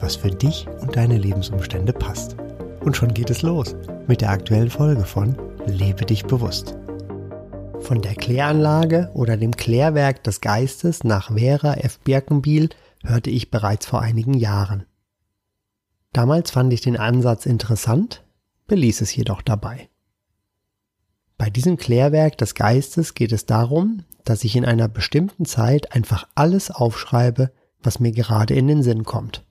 was für dich und deine Lebensumstände passt. Und schon geht es los mit der aktuellen Folge von Lebe dich bewusst. Von der Kläranlage oder dem Klärwerk des Geistes nach Vera F. Birkenbiel hörte ich bereits vor einigen Jahren. Damals fand ich den Ansatz interessant, beließ es jedoch dabei. Bei diesem Klärwerk des Geistes geht es darum, dass ich in einer bestimmten Zeit einfach alles aufschreibe, was mir gerade in den Sinn kommt.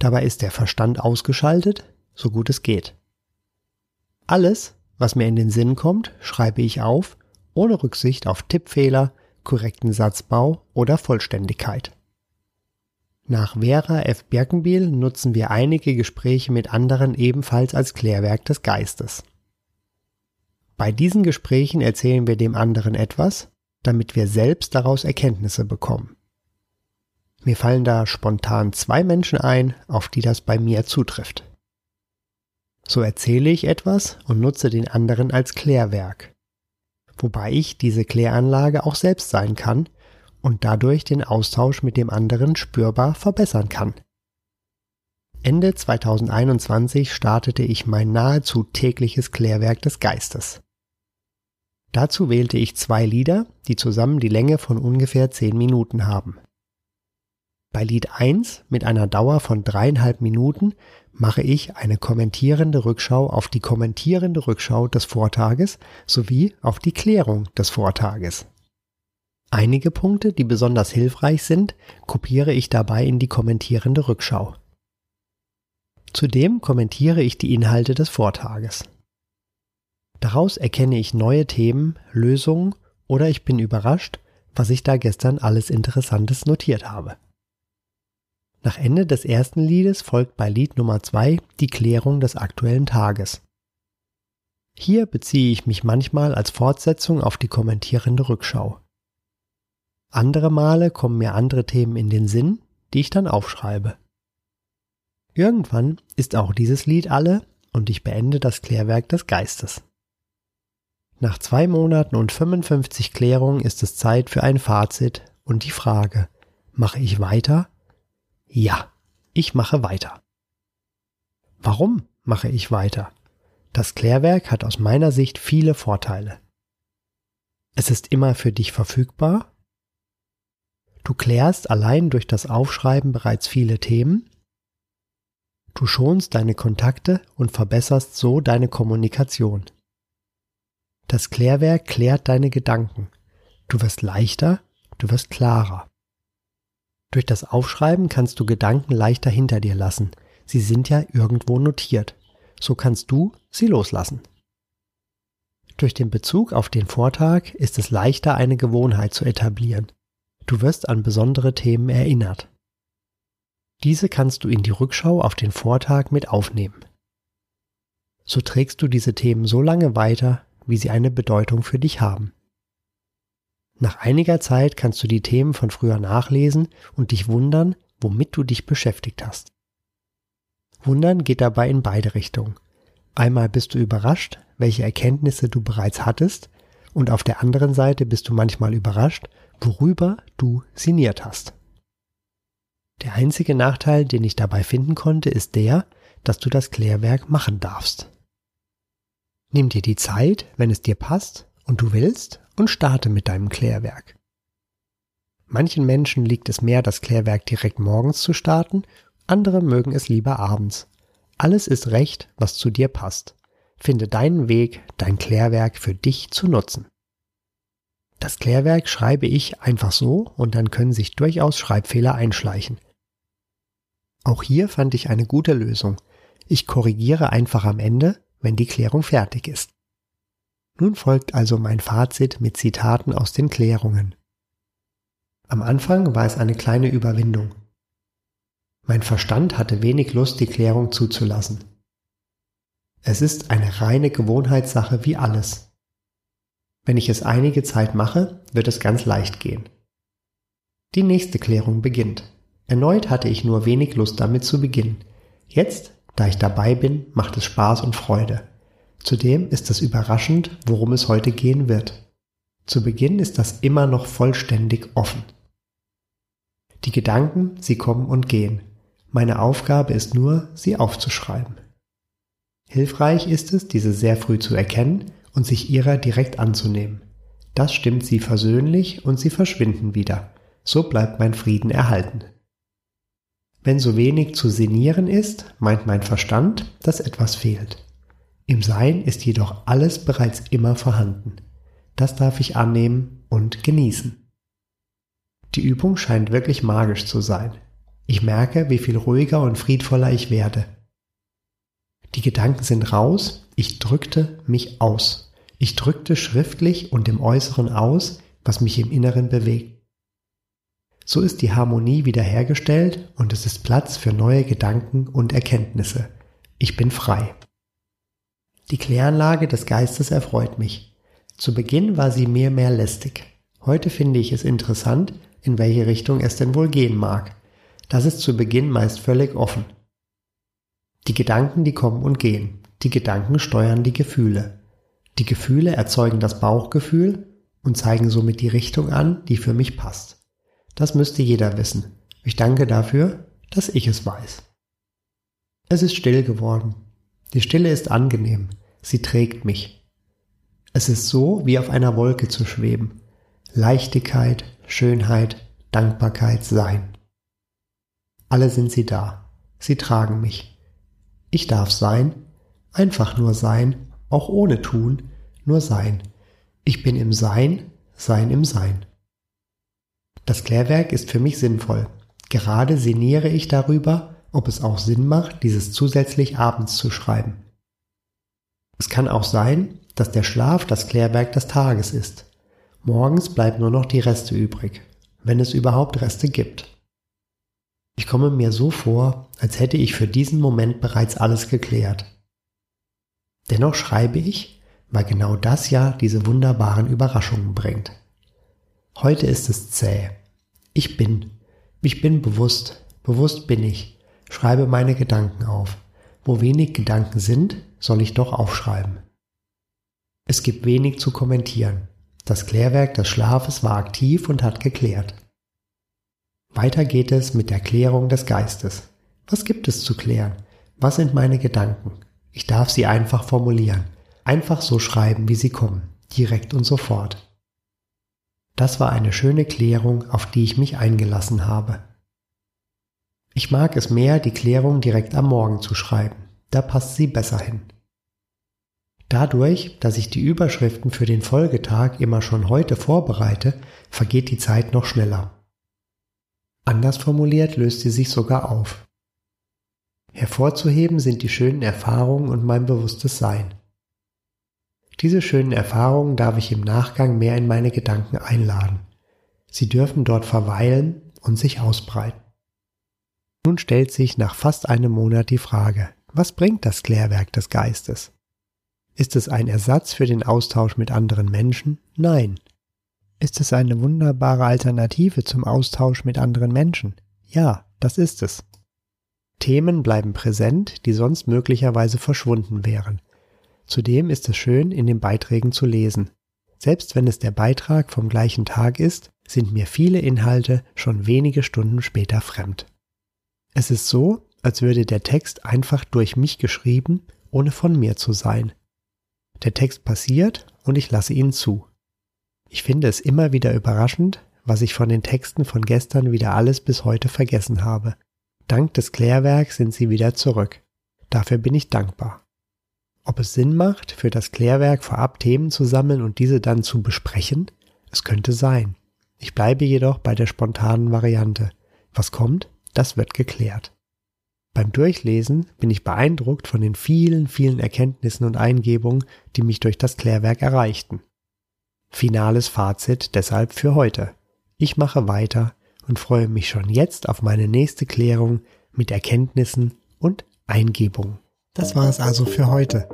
Dabei ist der Verstand ausgeschaltet, so gut es geht. Alles, was mir in den Sinn kommt, schreibe ich auf, ohne Rücksicht auf Tippfehler, korrekten Satzbau oder Vollständigkeit. Nach Vera F. Birkenbiel nutzen wir einige Gespräche mit anderen ebenfalls als Klärwerk des Geistes. Bei diesen Gesprächen erzählen wir dem anderen etwas, damit wir selbst daraus Erkenntnisse bekommen. Mir fallen da spontan zwei Menschen ein, auf die das bei mir zutrifft. So erzähle ich etwas und nutze den anderen als Klärwerk. Wobei ich diese Kläranlage auch selbst sein kann und dadurch den Austausch mit dem anderen spürbar verbessern kann. Ende 2021 startete ich mein nahezu tägliches Klärwerk des Geistes. Dazu wählte ich zwei Lieder, die zusammen die Länge von ungefähr zehn Minuten haben. Bei Lied 1 mit einer Dauer von dreieinhalb Minuten mache ich eine kommentierende Rückschau auf die kommentierende Rückschau des Vortages sowie auf die Klärung des Vortages. Einige Punkte, die besonders hilfreich sind, kopiere ich dabei in die kommentierende Rückschau. Zudem kommentiere ich die Inhalte des Vortages. Daraus erkenne ich neue Themen, Lösungen oder ich bin überrascht, was ich da gestern alles Interessantes notiert habe. Nach Ende des ersten Liedes folgt bei Lied Nummer zwei die Klärung des aktuellen Tages. Hier beziehe ich mich manchmal als Fortsetzung auf die kommentierende Rückschau. Andere Male kommen mir andere Themen in den Sinn, die ich dann aufschreibe. Irgendwann ist auch dieses Lied alle und ich beende das Klärwerk des Geistes. Nach zwei Monaten und 55 Klärungen ist es Zeit für ein Fazit und die Frage, mache ich weiter ja, ich mache weiter. Warum mache ich weiter? Das Klärwerk hat aus meiner Sicht viele Vorteile. Es ist immer für dich verfügbar. Du klärst allein durch das Aufschreiben bereits viele Themen. Du schonst deine Kontakte und verbesserst so deine Kommunikation. Das Klärwerk klärt deine Gedanken. Du wirst leichter, du wirst klarer. Durch das Aufschreiben kannst du Gedanken leichter hinter dir lassen. Sie sind ja irgendwo notiert. So kannst du sie loslassen. Durch den Bezug auf den Vortag ist es leichter, eine Gewohnheit zu etablieren. Du wirst an besondere Themen erinnert. Diese kannst du in die Rückschau auf den Vortag mit aufnehmen. So trägst du diese Themen so lange weiter, wie sie eine Bedeutung für dich haben. Nach einiger Zeit kannst du die Themen von früher nachlesen und dich wundern, womit du dich beschäftigt hast. Wundern geht dabei in beide Richtungen. Einmal bist du überrascht, welche Erkenntnisse du bereits hattest, und auf der anderen Seite bist du manchmal überrascht, worüber du sinniert hast. Der einzige Nachteil, den ich dabei finden konnte, ist der, dass du das Klärwerk machen darfst. Nimm dir die Zeit, wenn es dir passt und du willst, und starte mit deinem Klärwerk. Manchen Menschen liegt es mehr, das Klärwerk direkt morgens zu starten, andere mögen es lieber abends. Alles ist recht, was zu dir passt. Finde deinen Weg, dein Klärwerk für dich zu nutzen. Das Klärwerk schreibe ich einfach so und dann können sich durchaus Schreibfehler einschleichen. Auch hier fand ich eine gute Lösung. Ich korrigiere einfach am Ende, wenn die Klärung fertig ist. Nun folgt also mein Fazit mit Zitaten aus den Klärungen. Am Anfang war es eine kleine Überwindung. Mein Verstand hatte wenig Lust, die Klärung zuzulassen. Es ist eine reine Gewohnheitssache wie alles. Wenn ich es einige Zeit mache, wird es ganz leicht gehen. Die nächste Klärung beginnt. Erneut hatte ich nur wenig Lust damit zu beginnen. Jetzt, da ich dabei bin, macht es Spaß und Freude. Zudem ist es überraschend, worum es heute gehen wird. Zu Beginn ist das immer noch vollständig offen. Die Gedanken, sie kommen und gehen. Meine Aufgabe ist nur, sie aufzuschreiben. Hilfreich ist es, diese sehr früh zu erkennen und sich ihrer direkt anzunehmen. Das stimmt sie versöhnlich und sie verschwinden wieder. So bleibt mein Frieden erhalten. Wenn so wenig zu sinnieren ist, meint mein Verstand, dass etwas fehlt. Im Sein ist jedoch alles bereits immer vorhanden. Das darf ich annehmen und genießen. Die Übung scheint wirklich magisch zu sein. Ich merke, wie viel ruhiger und friedvoller ich werde. Die Gedanken sind raus, ich drückte mich aus. Ich drückte schriftlich und im Äußeren aus, was mich im Inneren bewegt. So ist die Harmonie wiederhergestellt und es ist Platz für neue Gedanken und Erkenntnisse. Ich bin frei. Die Kläranlage des Geistes erfreut mich. Zu Beginn war sie mir mehr lästig. Heute finde ich es interessant, in welche Richtung es denn wohl gehen mag. Das ist zu Beginn meist völlig offen. Die Gedanken, die kommen und gehen. Die Gedanken steuern die Gefühle. Die Gefühle erzeugen das Bauchgefühl und zeigen somit die Richtung an, die für mich passt. Das müsste jeder wissen. Ich danke dafür, dass ich es weiß. Es ist still geworden. Die Stille ist angenehm. Sie trägt mich. Es ist so, wie auf einer Wolke zu schweben. Leichtigkeit, Schönheit, Dankbarkeit, Sein. Alle sind sie da. Sie tragen mich. Ich darf sein, einfach nur sein, auch ohne tun, nur sein. Ich bin im Sein, Sein im Sein. Das Klärwerk ist für mich sinnvoll. Gerade sinniere ich darüber, ob es auch Sinn macht, dieses zusätzlich abends zu schreiben. Es kann auch sein, dass der Schlaf das Klärwerk des Tages ist. Morgens bleiben nur noch die Reste übrig, wenn es überhaupt Reste gibt. Ich komme mir so vor, als hätte ich für diesen Moment bereits alles geklärt. Dennoch schreibe ich, weil genau das ja diese wunderbaren Überraschungen bringt. Heute ist es zäh. Ich bin. Ich bin bewusst. Bewusst bin ich. Schreibe meine Gedanken auf. Wo wenig Gedanken sind, soll ich doch aufschreiben. Es gibt wenig zu kommentieren. Das Klärwerk des Schlafes war aktiv und hat geklärt. Weiter geht es mit der Klärung des Geistes. Was gibt es zu klären? Was sind meine Gedanken? Ich darf sie einfach formulieren, einfach so schreiben, wie sie kommen, direkt und sofort. Das war eine schöne Klärung, auf die ich mich eingelassen habe. Ich mag es mehr, die Klärung direkt am Morgen zu schreiben, da passt sie besser hin. Dadurch, dass ich die Überschriften für den Folgetag immer schon heute vorbereite, vergeht die Zeit noch schneller. Anders formuliert löst sie sich sogar auf. Hervorzuheben sind die schönen Erfahrungen und mein bewusstes Sein. Diese schönen Erfahrungen darf ich im Nachgang mehr in meine Gedanken einladen. Sie dürfen dort verweilen und sich ausbreiten. Nun stellt sich nach fast einem Monat die Frage, was bringt das Klärwerk des Geistes? Ist es ein Ersatz für den Austausch mit anderen Menschen? Nein. Ist es eine wunderbare Alternative zum Austausch mit anderen Menschen? Ja, das ist es. Themen bleiben präsent, die sonst möglicherweise verschwunden wären. Zudem ist es schön, in den Beiträgen zu lesen. Selbst wenn es der Beitrag vom gleichen Tag ist, sind mir viele Inhalte schon wenige Stunden später fremd. Es ist so, als würde der Text einfach durch mich geschrieben, ohne von mir zu sein. Der Text passiert und ich lasse ihn zu. Ich finde es immer wieder überraschend, was ich von den Texten von gestern wieder alles bis heute vergessen habe. Dank des Klärwerks sind sie wieder zurück. Dafür bin ich dankbar. Ob es Sinn macht, für das Klärwerk vorab Themen zu sammeln und diese dann zu besprechen? Es könnte sein. Ich bleibe jedoch bei der spontanen Variante. Was kommt, das wird geklärt. Beim Durchlesen bin ich beeindruckt von den vielen, vielen Erkenntnissen und Eingebungen, die mich durch das Klärwerk erreichten. Finales Fazit deshalb für heute. Ich mache weiter und freue mich schon jetzt auf meine nächste Klärung, mit Erkenntnissen und Eingebungen. Das war es also für heute.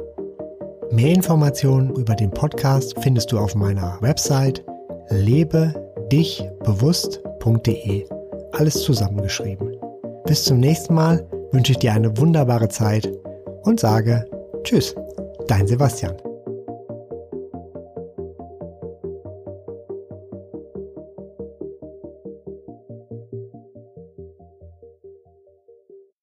Mehr Informationen über den Podcast findest du auf meiner Website lebedichbewusst.de. Alles zusammengeschrieben. Bis zum nächsten Mal wünsche ich dir eine wunderbare Zeit und sage Tschüss, dein Sebastian.